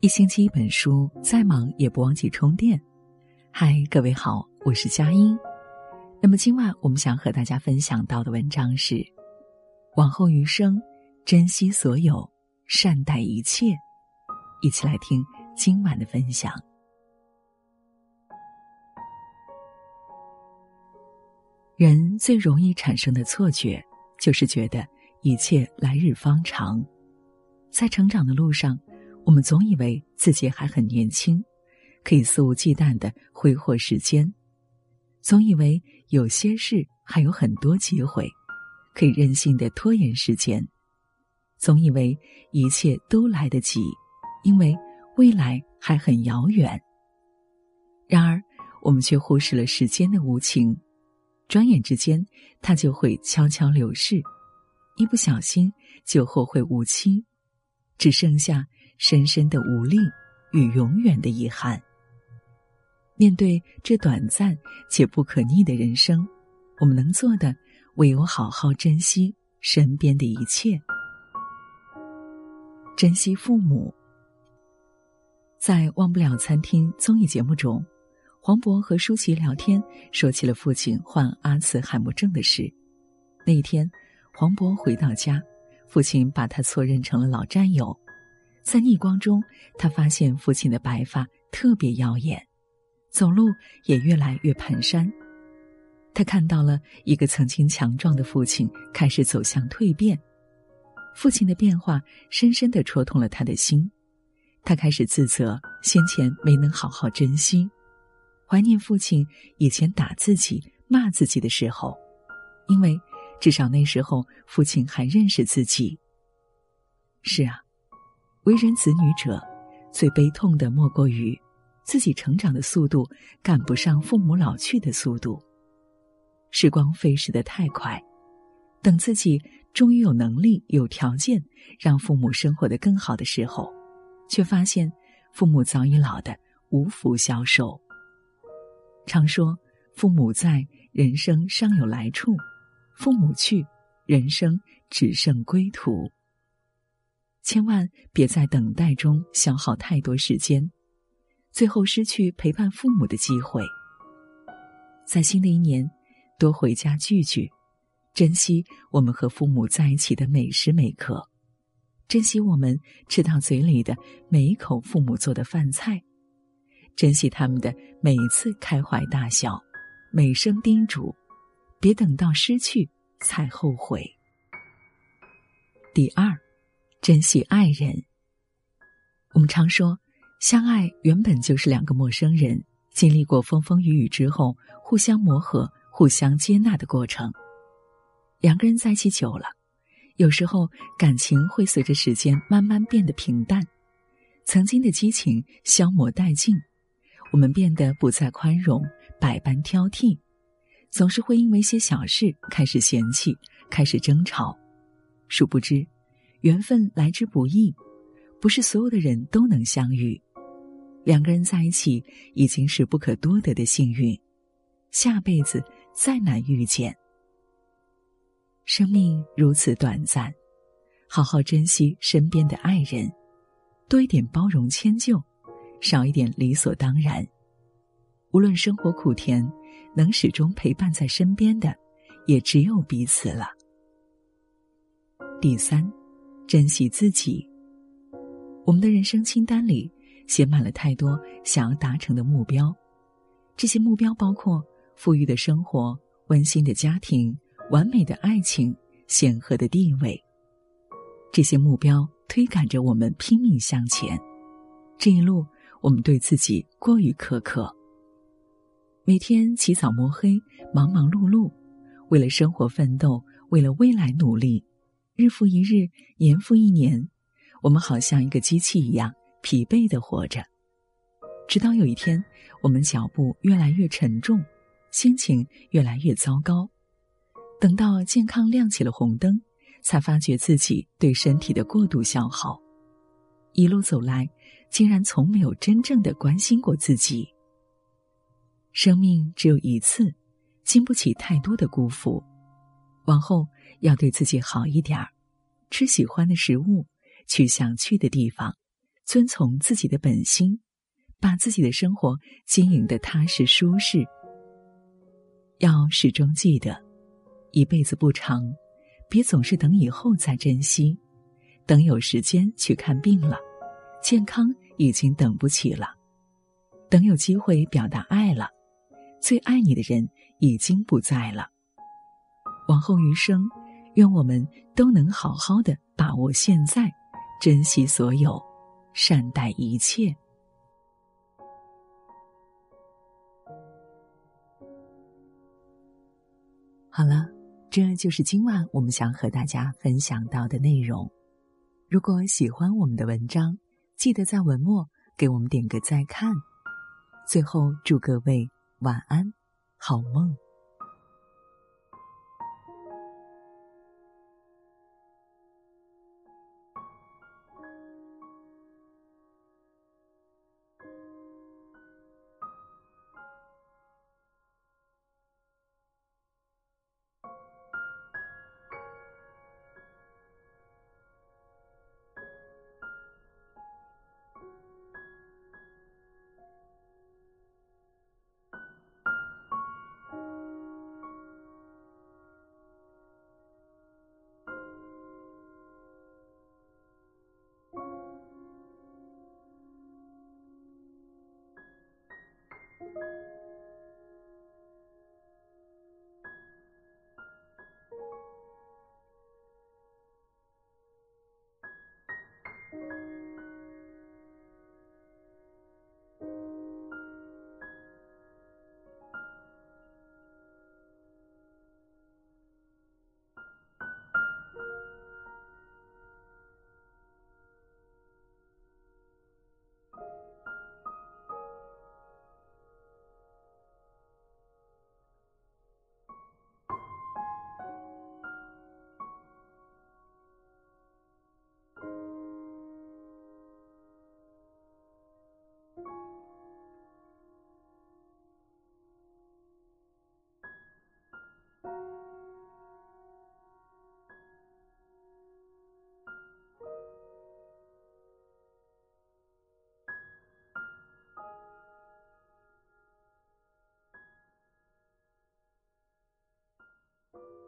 一星期一本书，再忙也不忘记充电。嗨，各位好，我是佳音。那么今晚我们想和大家分享到的文章是：往后余生，珍惜所有，善待一切。一起来听今晚的分享。人最容易产生的错觉，就是觉得一切来日方长，在成长的路上。我们总以为自己还很年轻，可以肆无忌惮的挥霍时间；总以为有些事还有很多机会，可以任性的拖延时间；总以为一切都来得及，因为未来还很遥远。然而，我们却忽视了时间的无情，转眼之间，它就会悄悄流逝，一不小心就后会无期，只剩下。深深的无力与永远的遗憾。面对这短暂且不可逆的人生，我们能做的唯有好好珍惜身边的一切。珍惜父母。在《忘不了餐厅》综艺节目中，黄渤和舒淇聊天，说起了父亲患阿兹海默症的事。那一天，黄渤回到家，父亲把他错认成了老战友。在逆光中，他发现父亲的白发特别耀眼，走路也越来越蹒跚。他看到了一个曾经强壮的父亲开始走向蜕变，父亲的变化深深的戳痛了他的心。他开始自责先前没能好好珍惜，怀念父亲以前打自己、骂自己的时候，因为至少那时候父亲还认识自己。是啊。为人子女者，最悲痛的莫过于自己成长的速度赶不上父母老去的速度。时光飞逝的太快，等自己终于有能力、有条件让父母生活的更好的时候，却发现父母早已老得无福消受。常说父母在，人生尚有来处；父母去，人生只剩归途。千万别在等待中消耗太多时间，最后失去陪伴父母的机会。在新的一年，多回家聚聚，珍惜我们和父母在一起的每时每刻，珍惜我们吃到嘴里的每一口父母做的饭菜，珍惜他们的每一次开怀大笑，每声叮嘱，别等到失去才后悔。第二。珍惜爱人。我们常说，相爱原本就是两个陌生人经历过风风雨雨之后，互相磨合、互相接纳的过程。两个人在一起久了，有时候感情会随着时间慢慢变得平淡，曾经的激情消磨殆尽，我们变得不再宽容，百般挑剔，总是会因为一些小事开始嫌弃，开始争吵，殊不知。缘分来之不易，不是所有的人都能相遇。两个人在一起已经是不可多得的幸运，下辈子再难遇见。生命如此短暂，好好珍惜身边的爱人，多一点包容迁就，少一点理所当然。无论生活苦甜，能始终陪伴在身边的，也只有彼此了。第三。珍惜自己。我们的人生清单里写满了太多想要达成的目标，这些目标包括富裕的生活、温馨的家庭、完美的爱情、显赫的地位。这些目标推赶着我们拼命向前。这一路，我们对自己过于苛刻，每天起早摸黑，忙忙碌碌，为了生活奋斗，为了未来努力。日复一日，年复一年，我们好像一个机器一样疲惫的活着。直到有一天，我们脚步越来越沉重，心情越来越糟糕。等到健康亮起了红灯，才发觉自己对身体的过度消耗。一路走来，竟然从没有真正的关心过自己。生命只有一次，经不起太多的辜负。往后。要对自己好一点儿，吃喜欢的食物，去想去的地方，遵从自己的本心，把自己的生活经营的踏实舒适。要始终记得，一辈子不长，别总是等以后再珍惜，等有时间去看病了，健康已经等不起了；等有机会表达爱了，最爱你的人已经不在了。往后余生，愿我们都能好好的把握现在，珍惜所有。善待一切。好了，这就是今晚我们想和大家分享到的内容。如果喜欢我们的文章，记得在文末给我们点个再看。最后，祝各位晚安，好梦。You